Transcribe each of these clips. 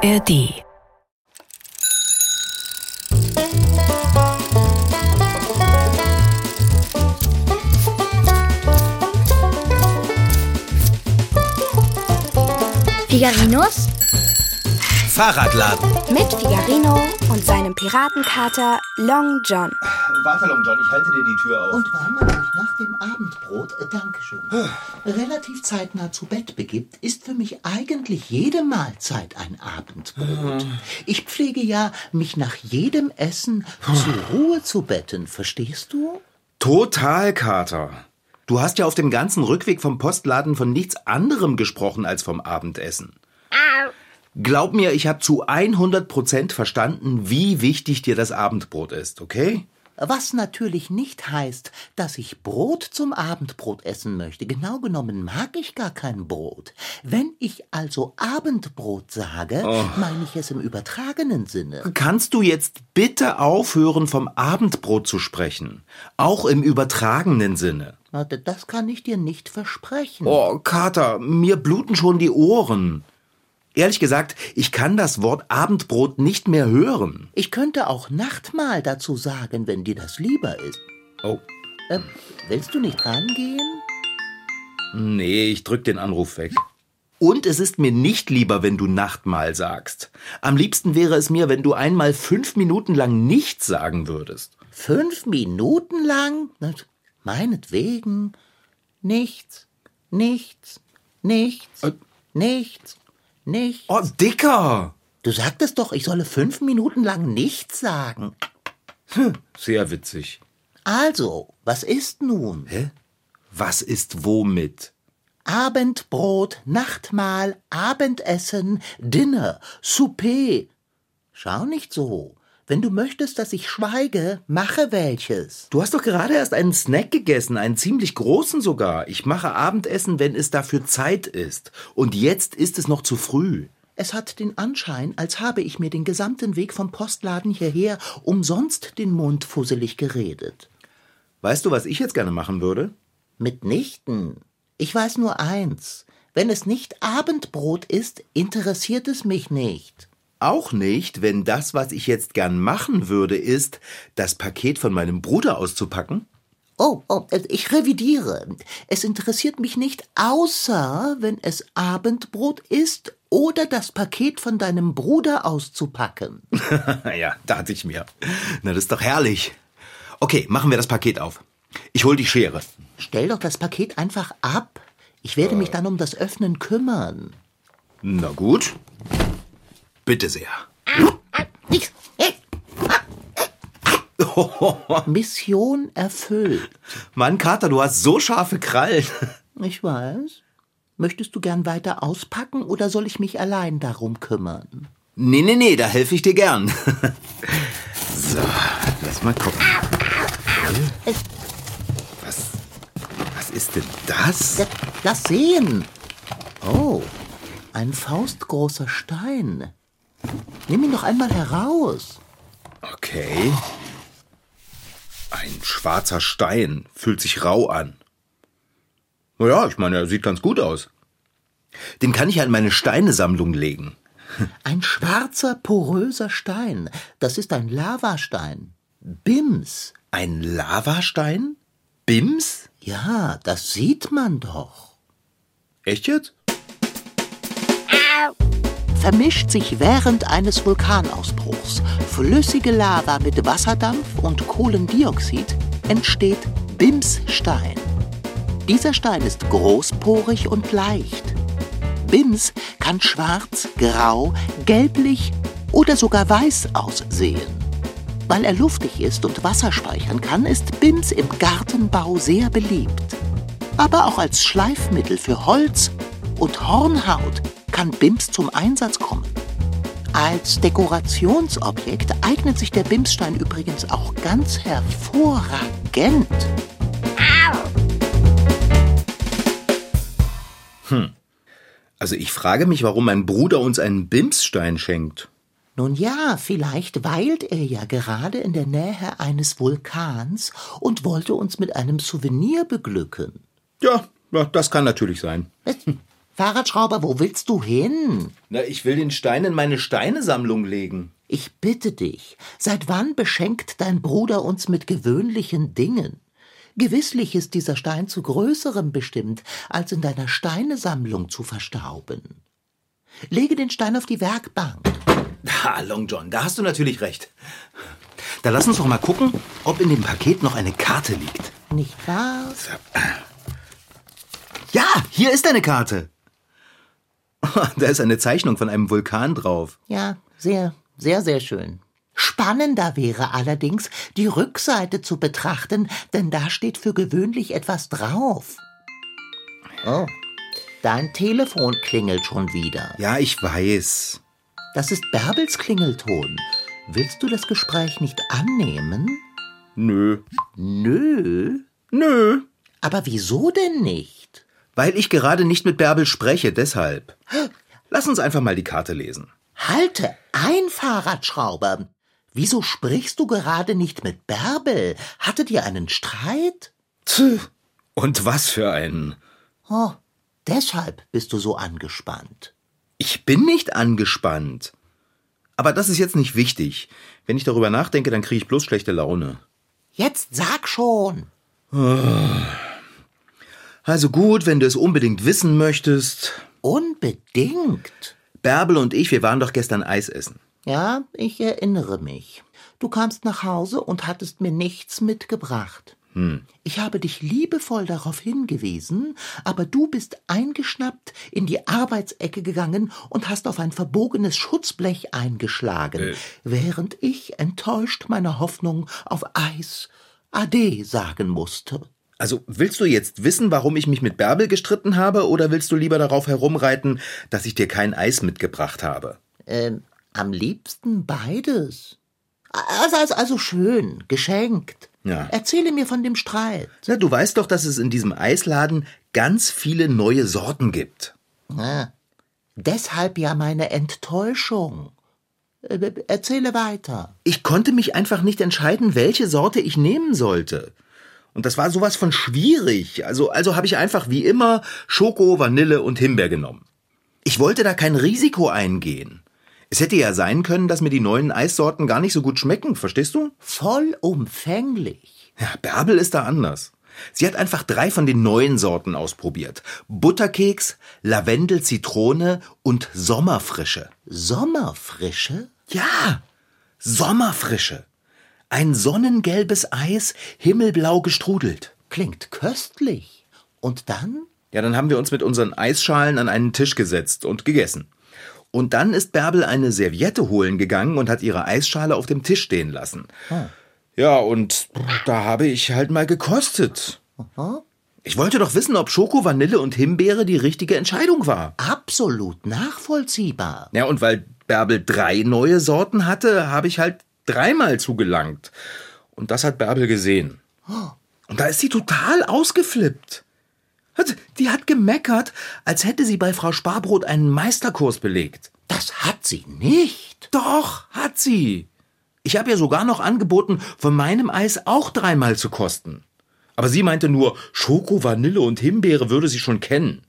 ARD Figarinos Fahrradladen. mit Figarino und seinem Piratenkater Long John. Warte, Long John, ich halte dir die Tür auf. Und man sich nach dem Abendbrot, äh, Dankeschön, relativ zeitnah zu Bett begibt, ist für mich eigentlich jede Mahlzeit ein Abendbrot. Ich pflege ja, mich nach jedem Essen zur Ruhe zu betten, verstehst du? Total, Kater. Du hast ja auf dem ganzen Rückweg vom Postladen von nichts anderem gesprochen als vom Abendessen. Glaub mir, ich habe zu 100% verstanden, wie wichtig dir das Abendbrot ist, okay? Was natürlich nicht heißt, dass ich Brot zum Abendbrot essen möchte. Genau genommen mag ich gar kein Brot. Wenn ich also Abendbrot sage, meine ich es im übertragenen Sinne. Kannst du jetzt bitte aufhören, vom Abendbrot zu sprechen? Auch im übertragenen Sinne. Das kann ich dir nicht versprechen. Oh, Kater, mir bluten schon die Ohren. Ehrlich gesagt, ich kann das Wort Abendbrot nicht mehr hören. Ich könnte auch Nachtmahl dazu sagen, wenn dir das lieber ist. Oh, Äh, willst du nicht rangehen? nee, ich drück den Anruf weg. Und es ist mir nicht lieber, wenn du Nachtmahl sagst. Am liebsten wäre es mir, wenn du einmal fünf Minuten lang nichts sagen würdest. Fünf Minuten lang? Meinetwegen. Nichts, nichts, nichts, Äh. nichts, nichts. Oh, Dicker! Du sagtest doch, ich solle fünf Minuten lang nichts sagen. Sehr witzig. Also, was ist nun? Hä? Was ist womit? Abendbrot, Nachtmahl, Abendessen, Dinner, Souper. Schau nicht so. Wenn du möchtest, dass ich schweige, mache welches. Du hast doch gerade erst einen Snack gegessen, einen ziemlich großen sogar. Ich mache Abendessen, wenn es dafür Zeit ist. Und jetzt ist es noch zu früh. Es hat den Anschein, als habe ich mir den gesamten Weg vom Postladen hierher umsonst den Mund fusselig geredet. Weißt du, was ich jetzt gerne machen würde? Mitnichten. Ich weiß nur eins. Wenn es nicht Abendbrot ist, interessiert es mich nicht. Auch nicht, wenn das, was ich jetzt gern machen würde, ist, das Paket von meinem Bruder auszupacken? Oh, oh, äh, ich revidiere. Es interessiert mich nicht, außer wenn es Abendbrot ist oder das Paket von deinem Bruder auszupacken. ja, dachte ich mir. Na, das ist doch herrlich. Okay, machen wir das Paket auf. Ich hol die Schere. Stell doch das Paket einfach ab. Ich werde mich dann um das Öffnen kümmern. Na gut. Bitte sehr. Mission erfüllt. Mann, Kater, du hast so scharfe Krallen. Ich weiß. Möchtest du gern weiter auspacken oder soll ich mich allein darum kümmern? Nee, nee, nee, da helfe ich dir gern. So, lass mal gucken. Was, was ist denn das? Lass sehen. Oh, ein faustgroßer Stein. Nimm ihn doch einmal heraus. Okay. Ein schwarzer Stein. Fühlt sich rau an. Naja, ich meine, er sieht ganz gut aus. Den kann ich ja in meine Steinesammlung legen. Ein schwarzer, poröser Stein. Das ist ein Lavastein. Bims. Ein Lavastein? Bims? Ja, das sieht man doch. Echt jetzt? Vermischt sich während eines Vulkanausbruchs flüssige Lava mit Wasserdampf und Kohlendioxid, entsteht Bimsstein. Dieser Stein ist großporig und leicht. Bims kann schwarz, grau, gelblich oder sogar weiß aussehen. Weil er luftig ist und Wasser speichern kann, ist Bims im Gartenbau sehr beliebt. Aber auch als Schleifmittel für Holz und Hornhaut kann Bims zum Einsatz kommen. Als Dekorationsobjekt eignet sich der Bimsstein übrigens auch ganz hervorragend. Also ich frage mich, warum mein Bruder uns einen Bimsstein schenkt. Nun ja, vielleicht weilt er ja gerade in der Nähe eines Vulkans und wollte uns mit einem Souvenir beglücken. Ja, das kann natürlich sein. Fahrradschrauber, wo willst du hin? Na, ich will den Stein in meine Steinesammlung legen. Ich bitte dich, seit wann beschenkt dein Bruder uns mit gewöhnlichen Dingen? Gewisslich ist dieser Stein zu Größerem bestimmt, als in deiner Steinesammlung zu verstauben. Lege den Stein auf die Werkbank. Ha, Long John, da hast du natürlich recht. Da lass uns doch mal gucken, ob in dem Paket noch eine Karte liegt. Nicht wahr? Ja, hier ist eine Karte. Da ist eine Zeichnung von einem Vulkan drauf. Ja, sehr, sehr, sehr schön. Spannender wäre allerdings, die Rückseite zu betrachten, denn da steht für gewöhnlich etwas drauf. Oh, dein Telefon klingelt schon wieder. Ja, ich weiß. Das ist Bärbels Klingelton. Willst du das Gespräch nicht annehmen? Nö. Nö. Nö. Aber wieso denn nicht? Weil ich gerade nicht mit Bärbel spreche, deshalb. Lass uns einfach mal die Karte lesen. Halte ein, Fahrradschrauber. Wieso sprichst du gerade nicht mit Bärbel? Hattet ihr einen Streit? Tch. Und was für einen? Oh, deshalb bist du so angespannt. Ich bin nicht angespannt. Aber das ist jetzt nicht wichtig. Wenn ich darüber nachdenke, dann kriege ich bloß schlechte Laune. Jetzt sag schon. Also gut, wenn du es unbedingt wissen möchtest. Unbedingt. Bärbel und ich, wir waren doch gestern Eis essen. Ja, ich erinnere mich. Du kamst nach Hause und hattest mir nichts mitgebracht. Ich habe dich liebevoll darauf hingewiesen, aber du bist eingeschnappt in die Arbeitsecke gegangen und hast auf ein verbogenes Schutzblech eingeschlagen, Äh. während ich enttäuscht meiner Hoffnung auf Eis Ade sagen musste. Also willst du jetzt wissen, warum ich mich mit Bärbel gestritten habe, oder willst du lieber darauf herumreiten, dass ich dir kein Eis mitgebracht habe? Ähm, am liebsten beides. Also, also, also schön, geschenkt. Ja. Erzähle mir von dem Streit. Na, du weißt doch, dass es in diesem Eisladen ganz viele neue Sorten gibt. Ah, deshalb ja meine Enttäuschung. Äh, Erzähle weiter. Ich konnte mich einfach nicht entscheiden, welche Sorte ich nehmen sollte. Und das war sowas von schwierig. Also, also habe ich einfach wie immer Schoko, Vanille und Himbeer genommen. Ich wollte da kein Risiko eingehen. Es hätte ja sein können, dass mir die neuen Eissorten gar nicht so gut schmecken, verstehst du? Vollumfänglich. Ja, Bärbel ist da anders. Sie hat einfach drei von den neuen Sorten ausprobiert. Butterkeks, Lavendel, Zitrone und Sommerfrische. Sommerfrische? Ja, Sommerfrische. Ein sonnengelbes Eis, himmelblau gestrudelt. Klingt köstlich. Und dann? Ja, dann haben wir uns mit unseren Eisschalen an einen Tisch gesetzt und gegessen. Und dann ist Bärbel eine Serviette holen gegangen und hat ihre Eisschale auf dem Tisch stehen lassen. Ja, und da habe ich halt mal gekostet. Ich wollte doch wissen, ob Schoko, Vanille und Himbeere die richtige Entscheidung war. Absolut nachvollziehbar. Ja, und weil Bärbel drei neue Sorten hatte, habe ich halt dreimal zugelangt. Und das hat Bärbel gesehen. Und da ist sie total ausgeflippt. Die hat gemeckert, als hätte sie bei Frau Sparbrot einen Meisterkurs belegt. Das hat sie nicht. Doch, hat sie. Ich habe ihr sogar noch angeboten, von meinem Eis auch dreimal zu kosten. Aber sie meinte nur, Schoko, Vanille und Himbeere würde sie schon kennen.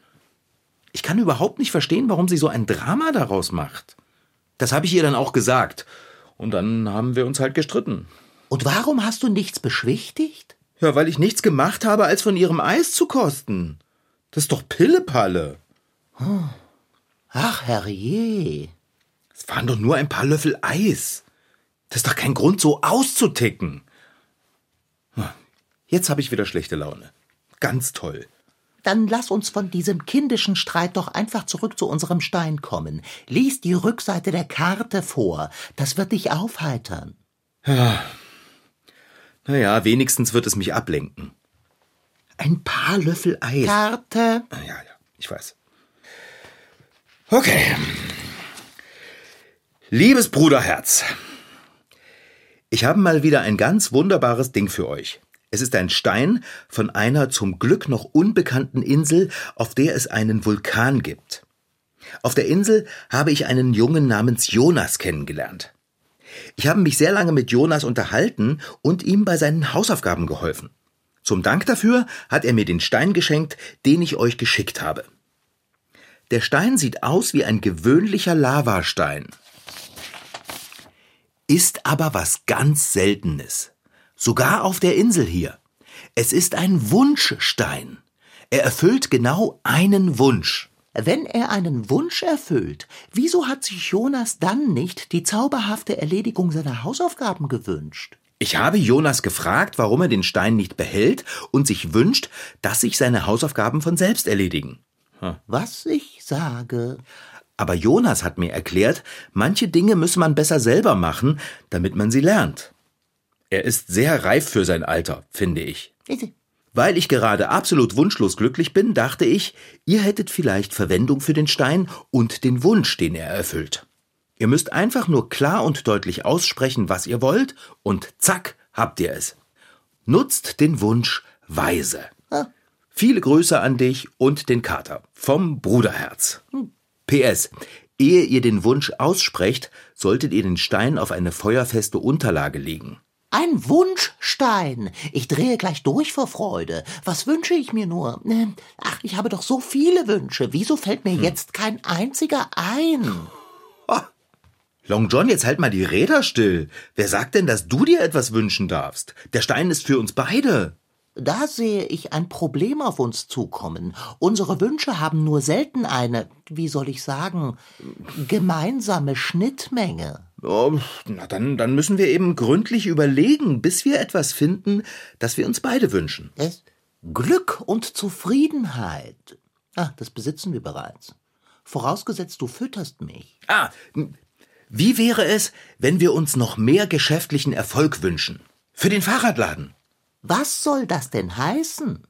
Ich kann überhaupt nicht verstehen, warum sie so ein Drama daraus macht. Das habe ich ihr dann auch gesagt. Und dann haben wir uns halt gestritten. Und warum hast du nichts beschwichtigt? Ja, weil ich nichts gemacht habe, als von ihrem Eis zu kosten. Das ist doch Pillepalle. Ach, herrje. Es waren doch nur ein paar Löffel Eis. Das ist doch kein Grund, so auszuticken. Jetzt habe ich wieder schlechte Laune. Ganz toll. Dann lass uns von diesem kindischen Streit doch einfach zurück zu unserem Stein kommen. Lies die Rückseite der Karte vor. Das wird dich aufheitern. Naja, wenigstens wird es mich ablenken. Ein paar Löffel Eis. Karte. Ah, Ja, ja, ich weiß. Okay. Liebes Bruderherz, ich habe mal wieder ein ganz wunderbares Ding für euch. Es ist ein Stein von einer zum Glück noch unbekannten Insel, auf der es einen Vulkan gibt. Auf der Insel habe ich einen Jungen namens Jonas kennengelernt. Ich habe mich sehr lange mit Jonas unterhalten und ihm bei seinen Hausaufgaben geholfen. Zum Dank dafür hat er mir den Stein geschenkt, den ich euch geschickt habe. Der Stein sieht aus wie ein gewöhnlicher Lavastein. Ist aber was ganz Seltenes. Sogar auf der Insel hier. Es ist ein Wunschstein. Er erfüllt genau einen Wunsch. Wenn er einen Wunsch erfüllt, wieso hat sich Jonas dann nicht die zauberhafte Erledigung seiner Hausaufgaben gewünscht? Ich habe Jonas gefragt, warum er den Stein nicht behält und sich wünscht, dass sich seine Hausaufgaben von selbst erledigen. Hm. Was ich sage. Aber Jonas hat mir erklärt, manche Dinge müsse man besser selber machen, damit man sie lernt. Er ist sehr reif für sein Alter, finde ich. Weil ich gerade absolut wunschlos glücklich bin, dachte ich, ihr hättet vielleicht Verwendung für den Stein und den Wunsch, den er erfüllt. Ihr müsst einfach nur klar und deutlich aussprechen, was ihr wollt, und zack, habt ihr es. Nutzt den Wunsch weise. Ah. Viele Grüße an dich und den Kater vom Bruderherz. Hm. PS. Ehe ihr den Wunsch aussprecht, solltet ihr den Stein auf eine feuerfeste Unterlage legen. Ein Wunschstein. Ich drehe gleich durch vor Freude. Was wünsche ich mir nur? Äh, ach, ich habe doch so viele Wünsche. Wieso fällt mir hm. jetzt kein einziger ein? Oh, Long John, jetzt halt mal die Räder still. Wer sagt denn, dass du dir etwas wünschen darfst? Der Stein ist für uns beide. Da sehe ich ein Problem auf uns zukommen. Unsere Wünsche haben nur selten eine, wie soll ich sagen, gemeinsame Schnittmenge. Oh, na dann, dann müssen wir eben gründlich überlegen, bis wir etwas finden, das wir uns beide wünschen. Es Glück und Zufriedenheit. Ah, das besitzen wir bereits. Vorausgesetzt, du fütterst mich. Ah, wie wäre es, wenn wir uns noch mehr geschäftlichen Erfolg wünschen? Für den Fahrradladen. Was soll das denn heißen?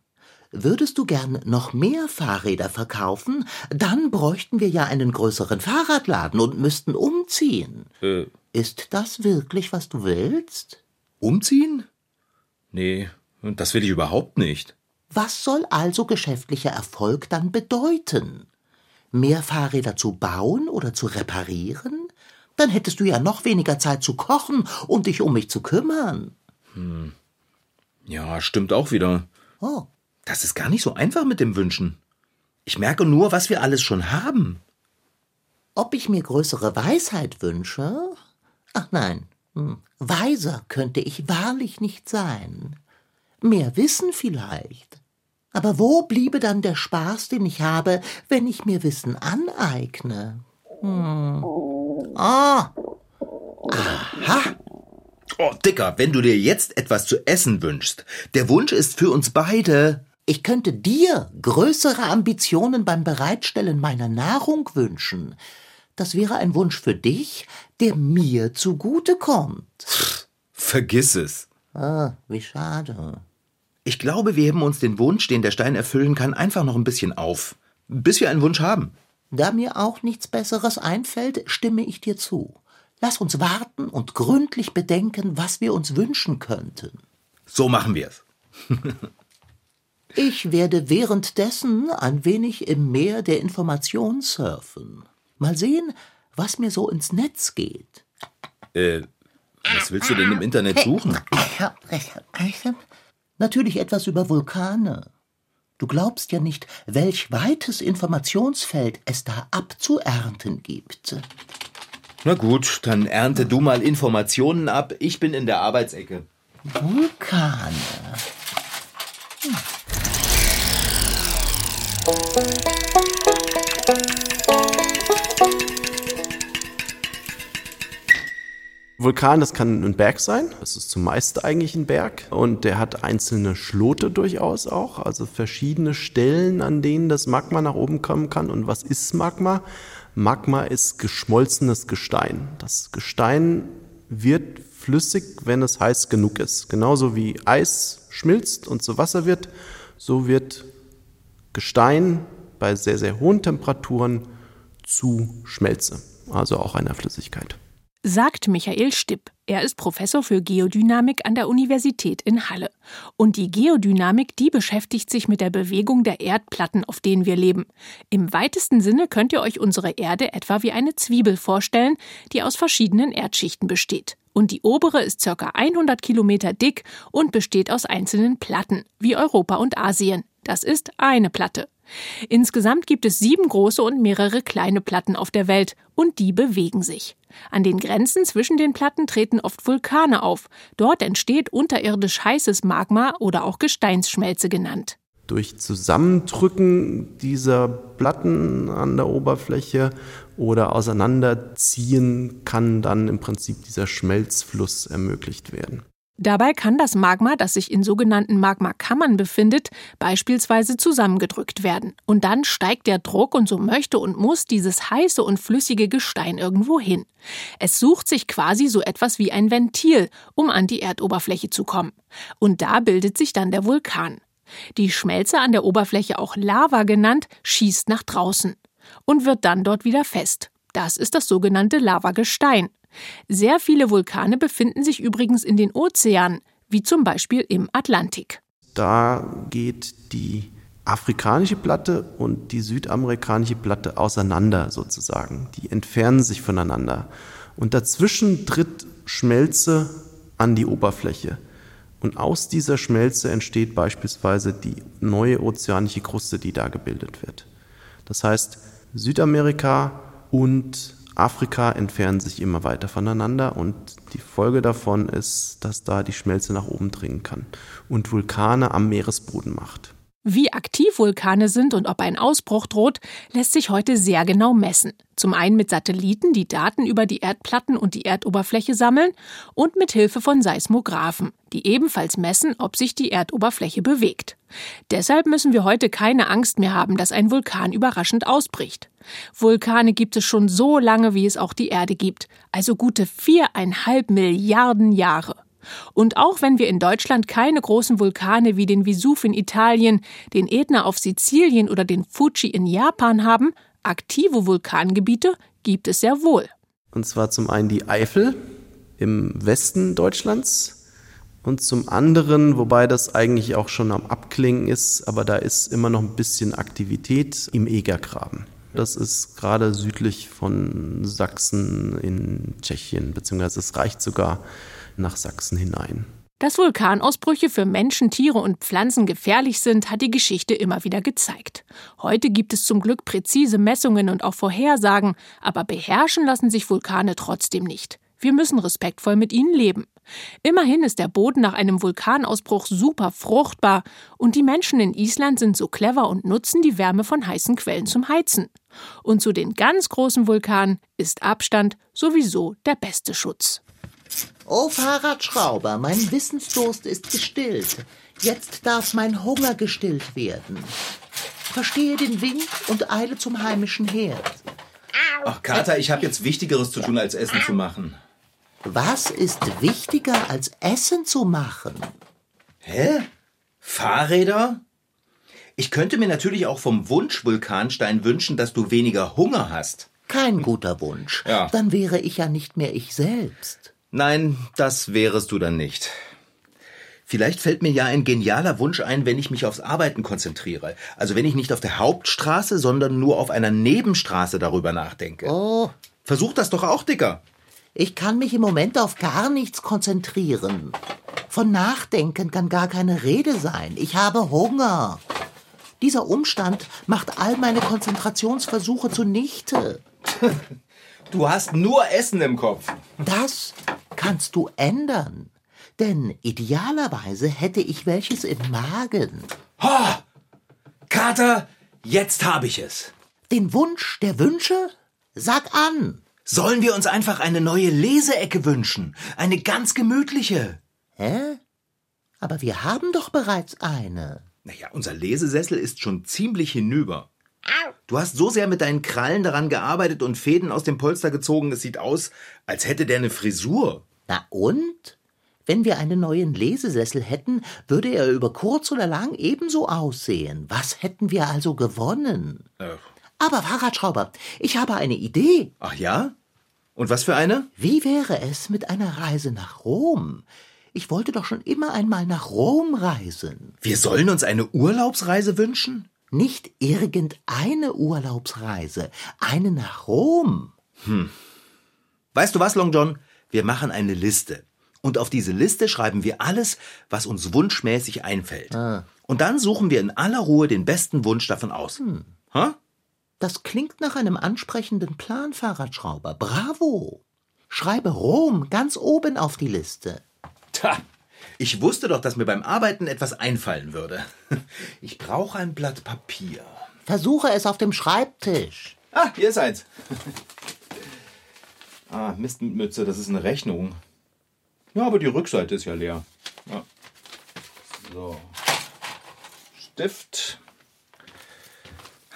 Würdest du gern noch mehr Fahrräder verkaufen? Dann bräuchten wir ja einen größeren Fahrradladen und müssten umziehen. Äh. Ist das wirklich, was du willst? Umziehen? Nee, das will ich überhaupt nicht. Was soll also geschäftlicher Erfolg dann bedeuten? Mehr Fahrräder zu bauen oder zu reparieren? Dann hättest du ja noch weniger Zeit zu kochen und dich um mich zu kümmern. Hm. Ja, stimmt auch wieder. Oh. Das ist gar nicht so einfach mit dem Wünschen. Ich merke nur, was wir alles schon haben. Ob ich mir größere Weisheit wünsche? Ach nein, hm. weiser könnte ich wahrlich nicht sein. Mehr Wissen vielleicht. Aber wo bliebe dann der Spaß, den ich habe, wenn ich mir Wissen aneigne? Hm. Ah. Aha. Oh, Dicker, wenn du dir jetzt etwas zu essen wünschst, der Wunsch ist für uns beide. Ich könnte dir größere Ambitionen beim Bereitstellen meiner Nahrung wünschen. Das wäre ein Wunsch für dich, der mir zugutekommt. Vergiss es. Ah, wie schade. Ich glaube, wir heben uns den Wunsch, den der Stein erfüllen kann, einfach noch ein bisschen auf. Bis wir einen Wunsch haben. Da mir auch nichts Besseres einfällt, stimme ich dir zu. Lass uns warten und gründlich bedenken, was wir uns wünschen könnten. So machen wir's. ich werde währenddessen ein wenig im Meer der Information surfen. Mal sehen, was mir so ins Netz geht. Äh, was willst du denn im Internet suchen? Natürlich etwas über Vulkane. Du glaubst ja nicht, welch weites Informationsfeld es da abzuernten gibt. Na gut, dann ernte du mal Informationen ab. Ich bin in der Arbeitsecke. Vulkane. Hm. Vulkan, das kann ein Berg sein. Das ist zumeist eigentlich ein Berg. Und der hat einzelne Schlote durchaus auch. Also verschiedene Stellen, an denen das Magma nach oben kommen kann. Und was ist Magma? Magma ist geschmolzenes Gestein. Das Gestein wird flüssig, wenn es heiß genug ist. Genauso wie Eis schmilzt und zu Wasser wird, so wird Gestein bei sehr, sehr hohen Temperaturen zu Schmelze. Also auch einer Flüssigkeit sagt Michael Stipp. Er ist Professor für Geodynamik an der Universität in Halle. Und die Geodynamik, die beschäftigt sich mit der Bewegung der Erdplatten, auf denen wir leben. Im weitesten Sinne könnt ihr euch unsere Erde etwa wie eine Zwiebel vorstellen, die aus verschiedenen Erdschichten besteht. Und die obere ist ca. 100 Kilometer dick und besteht aus einzelnen Platten, wie Europa und Asien. Das ist eine Platte. Insgesamt gibt es sieben große und mehrere kleine Platten auf der Welt, und die bewegen sich. An den Grenzen zwischen den Platten treten oft Vulkane auf. Dort entsteht unterirdisch heißes Magma oder auch Gesteinsschmelze genannt. Durch Zusammendrücken dieser Platten an der Oberfläche oder Auseinanderziehen kann dann im Prinzip dieser Schmelzfluss ermöglicht werden. Dabei kann das Magma, das sich in sogenannten Magmakammern befindet, beispielsweise zusammengedrückt werden. Und dann steigt der Druck und so möchte und muss dieses heiße und flüssige Gestein irgendwo hin. Es sucht sich quasi so etwas wie ein Ventil, um an die Erdoberfläche zu kommen. Und da bildet sich dann der Vulkan. Die Schmelze an der Oberfläche, auch Lava genannt, schießt nach draußen und wird dann dort wieder fest. Das ist das sogenannte Lavagestein. Sehr viele Vulkane befinden sich übrigens in den Ozeanen, wie zum Beispiel im Atlantik. Da geht die afrikanische Platte und die südamerikanische Platte auseinander sozusagen. Die entfernen sich voneinander. Und dazwischen tritt Schmelze an die Oberfläche. Und aus dieser Schmelze entsteht beispielsweise die neue ozeanische Kruste, die da gebildet wird. Das heißt, Südamerika und Afrika entfernen sich immer weiter voneinander und die Folge davon ist, dass da die Schmelze nach oben dringen kann und Vulkane am Meeresboden macht. Wie aktiv Vulkane sind und ob ein Ausbruch droht, lässt sich heute sehr genau messen. Zum einen mit Satelliten, die Daten über die Erdplatten und die Erdoberfläche sammeln, und mit Hilfe von Seismographen, die ebenfalls messen, ob sich die Erdoberfläche bewegt. Deshalb müssen wir heute keine Angst mehr haben, dass ein Vulkan überraschend ausbricht. Vulkane gibt es schon so lange, wie es auch die Erde gibt, also gute viereinhalb Milliarden Jahre. Und auch wenn wir in Deutschland keine großen Vulkane wie den Vesuv in Italien, den Ätna auf Sizilien oder den Fuji in Japan haben, aktive Vulkangebiete gibt es sehr wohl. Und zwar zum einen die Eifel im Westen Deutschlands und zum anderen, wobei das eigentlich auch schon am Abklingen ist, aber da ist immer noch ein bisschen Aktivität im Egergraben. Das ist gerade südlich von Sachsen in Tschechien, beziehungsweise es reicht sogar nach Sachsen hinein. Dass Vulkanausbrüche für Menschen, Tiere und Pflanzen gefährlich sind, hat die Geschichte immer wieder gezeigt. Heute gibt es zum Glück präzise Messungen und auch Vorhersagen, aber beherrschen lassen sich Vulkane trotzdem nicht. Wir müssen respektvoll mit ihnen leben. Immerhin ist der Boden nach einem Vulkanausbruch super fruchtbar und die Menschen in Island sind so clever und nutzen die Wärme von heißen Quellen zum Heizen. Und zu den ganz großen Vulkanen ist Abstand sowieso der beste Schutz. Oh Fahrradschrauber, mein Wissensdurst ist gestillt. Jetzt darf mein Hunger gestillt werden. Verstehe den Wink und eile zum heimischen Herd. Ach, Kater, ich habe jetzt Wichtigeres zu tun, als Essen zu machen. Was ist wichtiger als Essen zu machen? Hä? Fahrräder? Ich könnte mir natürlich auch vom Wunsch-Vulkanstein wünschen, dass du weniger Hunger hast. Kein guter Wunsch. Ja. Dann wäre ich ja nicht mehr ich selbst. Nein, das wärest du dann nicht. Vielleicht fällt mir ja ein genialer Wunsch ein, wenn ich mich aufs Arbeiten konzentriere. Also wenn ich nicht auf der Hauptstraße, sondern nur auf einer Nebenstraße darüber nachdenke. Oh, Versuch das doch auch, Dicker. Ich kann mich im Moment auf gar nichts konzentrieren. Von Nachdenken kann gar keine Rede sein. Ich habe Hunger. Dieser Umstand macht all meine Konzentrationsversuche zunichte. Du hast nur Essen im Kopf. Das kannst du ändern. Denn idealerweise hätte ich welches im Magen. Ha! Kater, jetzt habe ich es. Den Wunsch der Wünsche? Sag an. Sollen wir uns einfach eine neue Leseecke wünschen? Eine ganz gemütliche. Hä? Aber wir haben doch bereits eine. Naja, unser Lesesessel ist schon ziemlich hinüber. Du hast so sehr mit deinen Krallen daran gearbeitet und Fäden aus dem Polster gezogen, es sieht aus, als hätte der eine Frisur. Na und? Wenn wir einen neuen Lesesessel hätten, würde er über kurz oder lang ebenso aussehen. Was hätten wir also gewonnen? Äh, Aber Fahrradschrauber, ich habe eine Idee. ach ja? Und was für eine? Wie wäre es mit einer Reise nach Rom? Ich wollte doch schon immer einmal nach Rom reisen. Wir sollen uns eine Urlaubsreise wünschen? Nicht irgendeine Urlaubsreise, eine nach Rom. Weißt du was, Long John? Wir machen eine Liste. Und auf diese Liste schreiben wir alles, was uns wunschmäßig einfällt. Und dann suchen wir in aller Ruhe den besten Wunsch davon aus. Hm. Ha? Das klingt nach einem ansprechenden Plan, Fahrradschrauber. Bravo! Schreibe Rom ganz oben auf die Liste. Tja, ich wusste doch, dass mir beim Arbeiten etwas einfallen würde. Ich brauche ein Blatt Papier. Versuche es auf dem Schreibtisch. Ah, hier ist eins. Ah, Mistmütze, das ist eine Rechnung. Ja, aber die Rückseite ist ja leer. Ja. So. Stift.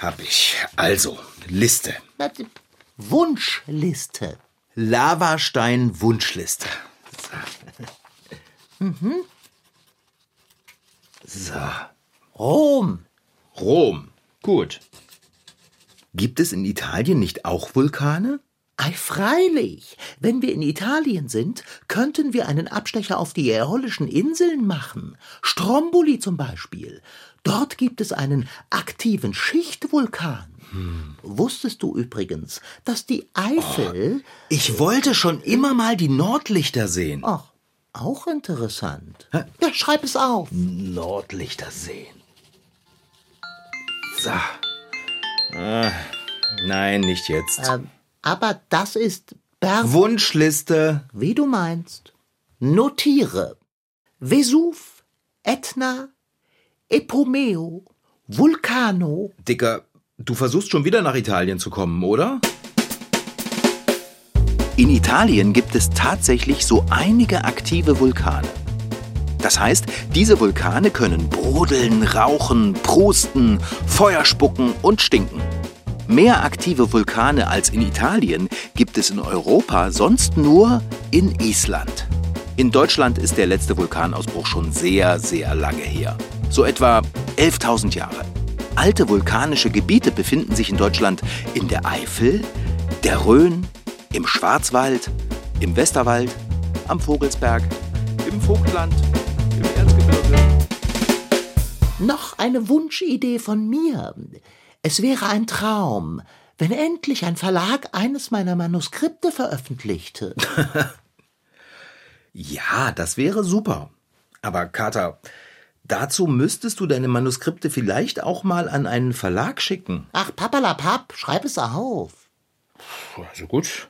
Hab ich. Also, Liste. Wunschliste. Lavastein Wunschliste. So. Mhm. So. Rom. Rom. Gut. Gibt es in Italien nicht auch Vulkane? Ei, freilich. Wenn wir in Italien sind, könnten wir einen Abstecher auf die Äolischen Inseln machen. Stromboli zum Beispiel. Dort gibt es einen aktiven Schichtvulkan. Hm. Wusstest du übrigens, dass die Eifel. Oh, ich wollte schon immer mal die Nordlichter sehen. Ach, auch interessant. Hä? Ja, schreib es auf. Nordlichter sehen. So. Ah, nein, nicht jetzt. Ähm, aber das ist Ber Wunschliste. Wie du meinst. Notiere. Vesuv, Etna, Epomeo, Vulcano. Dicker, du versuchst schon wieder nach Italien zu kommen, oder? In Italien gibt es tatsächlich so einige aktive Vulkane. Das heißt, diese Vulkane können brodeln, rauchen, prusten, Feuer spucken und stinken. Mehr aktive Vulkane als in Italien gibt es in Europa sonst nur in Island. In Deutschland ist der letzte Vulkanausbruch schon sehr, sehr lange her. So etwa 11.000 Jahre. Alte vulkanische Gebiete befinden sich in Deutschland in der Eifel, der Rhön, im Schwarzwald, im Westerwald, am Vogelsberg, im Vogtland, im Erzgebirge. Noch eine Wunschidee von mir. Es wäre ein Traum, wenn endlich ein Verlag eines meiner Manuskripte veröffentlichte. ja, das wäre super. Aber Kater, dazu müsstest du deine Manuskripte vielleicht auch mal an einen Verlag schicken. Ach, papalapap, schreib es auf. Also gut.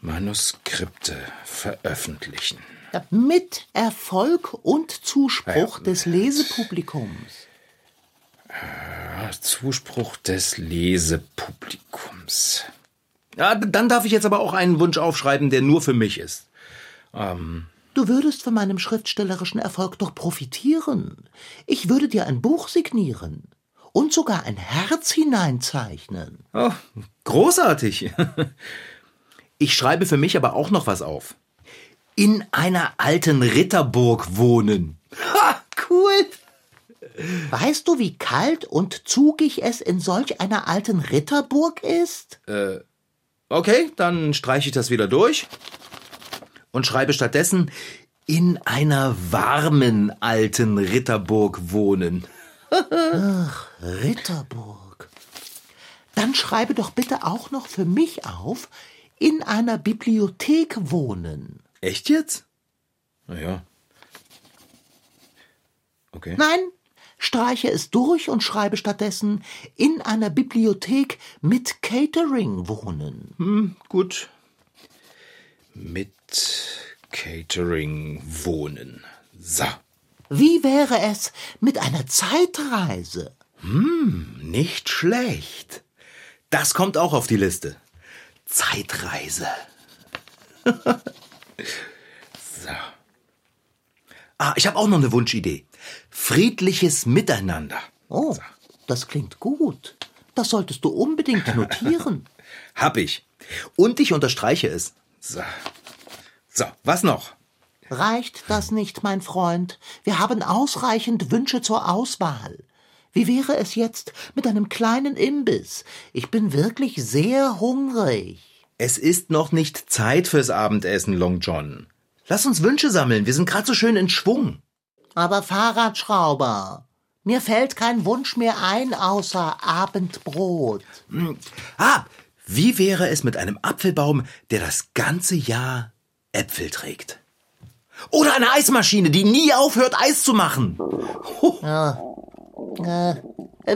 Manuskripte veröffentlichen. Ja, mit Erfolg und Zuspruch ja, des Lesepublikums. Äh, Zuspruch des Lesepublikums. Ja, dann darf ich jetzt aber auch einen Wunsch aufschreiben, der nur für mich ist. Ähm. Du würdest von meinem schriftstellerischen Erfolg doch profitieren. Ich würde dir ein Buch signieren und sogar ein Herz hineinzeichnen. Oh, großartig. Ich schreibe für mich aber auch noch was auf. In einer alten Ritterburg wohnen. Ha, cool. Weißt du, wie kalt und zugig es in solch einer alten Ritterburg ist? Äh, okay, dann streiche ich das wieder durch und schreibe stattdessen in einer warmen alten Ritterburg wohnen. Ach, Ritterburg. Dann schreibe doch bitte auch noch für mich auf, in einer Bibliothek wohnen. Echt jetzt? Naja. Okay. Nein, streiche es durch und schreibe stattdessen in einer Bibliothek mit Catering wohnen. Hm, gut. Mit Catering wohnen. So. Wie wäre es mit einer Zeitreise? Hm, nicht schlecht. Das kommt auch auf die Liste. Zeitreise. so. Ah, ich habe auch noch eine Wunschidee. Friedliches Miteinander. Oh, das klingt gut. Das solltest du unbedingt notieren. hab ich. Und ich unterstreiche es. So. So, was noch? Reicht das nicht, mein Freund? Wir haben ausreichend Wünsche zur Auswahl. Wie wäre es jetzt mit einem kleinen Imbiss? Ich bin wirklich sehr hungrig. Es ist noch nicht Zeit fürs Abendessen, Long John. Lass uns Wünsche sammeln, wir sind gerade so schön in Schwung. Aber Fahrradschrauber, mir fällt kein Wunsch mehr ein außer Abendbrot. Hm. Ah, wie wäre es mit einem Apfelbaum, der das ganze Jahr Äpfel trägt? Oder eine Eismaschine, die nie aufhört, Eis zu machen. Äh,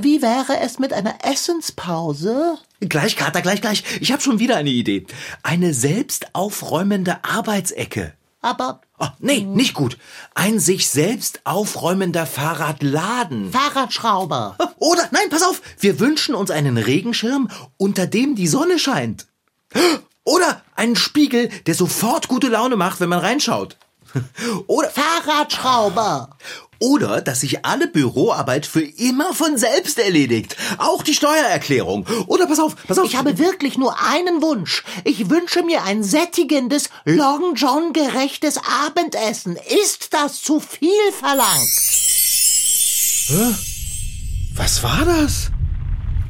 wie wäre es mit einer Essenspause? Gleich, Kater, gleich, gleich. Ich habe schon wieder eine Idee. Eine selbst aufräumende Arbeitsecke. Aber Oh, nee, nicht gut. Ein sich selbst aufräumender Fahrradladen. Fahrradschrauber. Oder, nein, pass auf, wir wünschen uns einen Regenschirm, unter dem die Sonne scheint. Oder einen Spiegel, der sofort gute Laune macht, wenn man reinschaut. Oder, Fahrradschrauber. Oder, dass sich alle Büroarbeit für immer von selbst erledigt. Auch die Steuererklärung. Oder, pass auf, pass auf. Ich habe wirklich nur einen Wunsch. Ich wünsche mir ein sättigendes, Long John gerechtes Abendessen. Ist das zu viel verlangt? Was war das?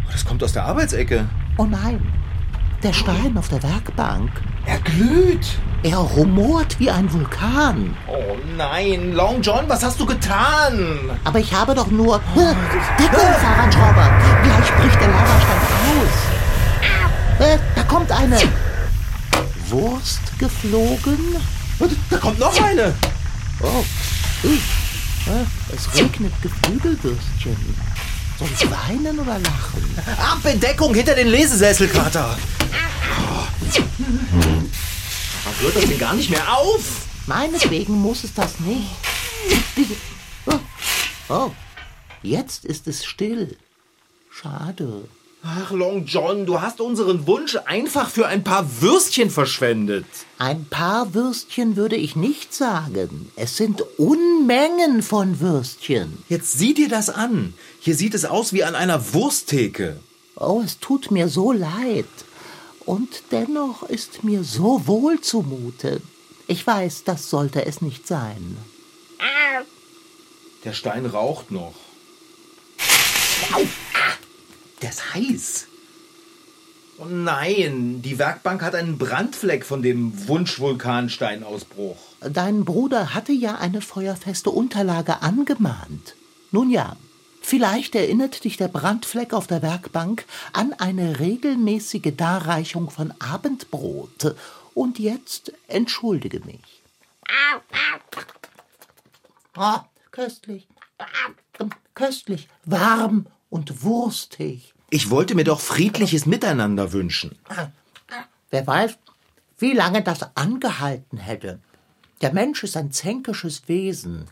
Oh, Das kommt aus der Arbeitsecke. Oh nein. Der Stein auf der Werkbank. Er glüht. Er rumort wie ein Vulkan. Oh nein, Long John, was hast du getan? Aber ich habe doch nur... Deckung, Fahrradschrauber. Gleich bricht der Lavastein aus. Äh, da kommt eine... Wurst geflogen? Da kommt noch eine. Oh. Äh, Es regnet Geflügelwürstchen. Soll ich weinen oder lachen? Ab in Deckung hinter den Lesesessel, Kater. Was hört das denn gar nicht mehr auf? Meinetwegen muss es das nicht. Oh, oh, jetzt ist es still. Schade. Ach, Long John, du hast unseren Wunsch einfach für ein paar Würstchen verschwendet. Ein paar Würstchen würde ich nicht sagen. Es sind Unmengen von Würstchen. Jetzt sieh dir das an. Hier sieht es aus wie an einer Wursttheke. Oh, es tut mir so leid. Und dennoch ist mir so wohl zumute. Ich weiß, das sollte es nicht sein. Der Stein raucht noch. Der ist heiß. Oh nein, die Werkbank hat einen Brandfleck von dem Wunschvulkansteinausbruch. Dein Bruder hatte ja eine feuerfeste Unterlage angemahnt. Nun ja, vielleicht erinnert dich der Brandfleck auf der Werkbank an eine regelmäßige Darreichung von Abendbrot. Und jetzt entschuldige mich. Ah, köstlich. Köstlich, warm und wurstig. Ich wollte mir doch friedliches Miteinander wünschen. Wer weiß, wie lange das angehalten hätte. Der Mensch ist ein zänkisches Wesen.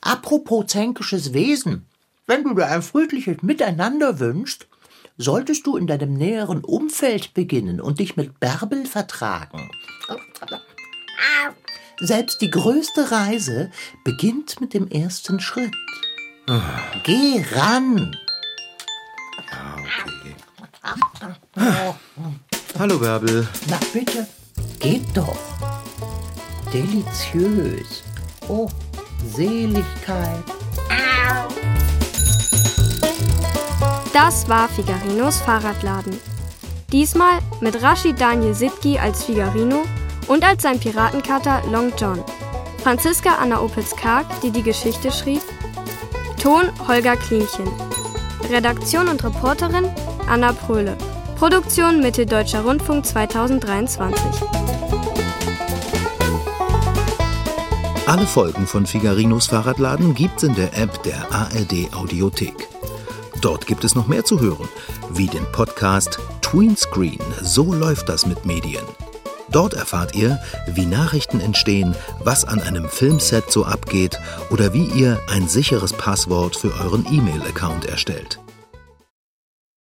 Apropos zänkisches Wesen, wenn du dir ein friedliches Miteinander wünschst, solltest du in deinem näheren Umfeld beginnen und dich mit Bärbel vertragen. Selbst die größte Reise beginnt mit dem ersten Schritt. Geh ran! Hallo Bärbel. Na bitte, geht doch. Deliziös. Oh, Seligkeit. Das war Figarinos Fahrradladen. Diesmal mit Rashid Daniel Sitki als Figarino und als sein Piratenkater Long John. Franziska Anna Opitz-Karg, die die Geschichte schrieb. Ton Holger Klinchen. Redaktion und Reporterin Anna Pröhle. Produktion Mitteldeutscher Rundfunk 2023. Alle Folgen von Figarinos Fahrradladen gibt's in der App der ARD Audiothek. Dort gibt es noch mehr zu hören, wie den Podcast Tweenscreen, so läuft das mit Medien. Dort erfahrt ihr, wie Nachrichten entstehen, was an einem Filmset so abgeht oder wie ihr ein sicheres Passwort für euren E-Mail-Account erstellt.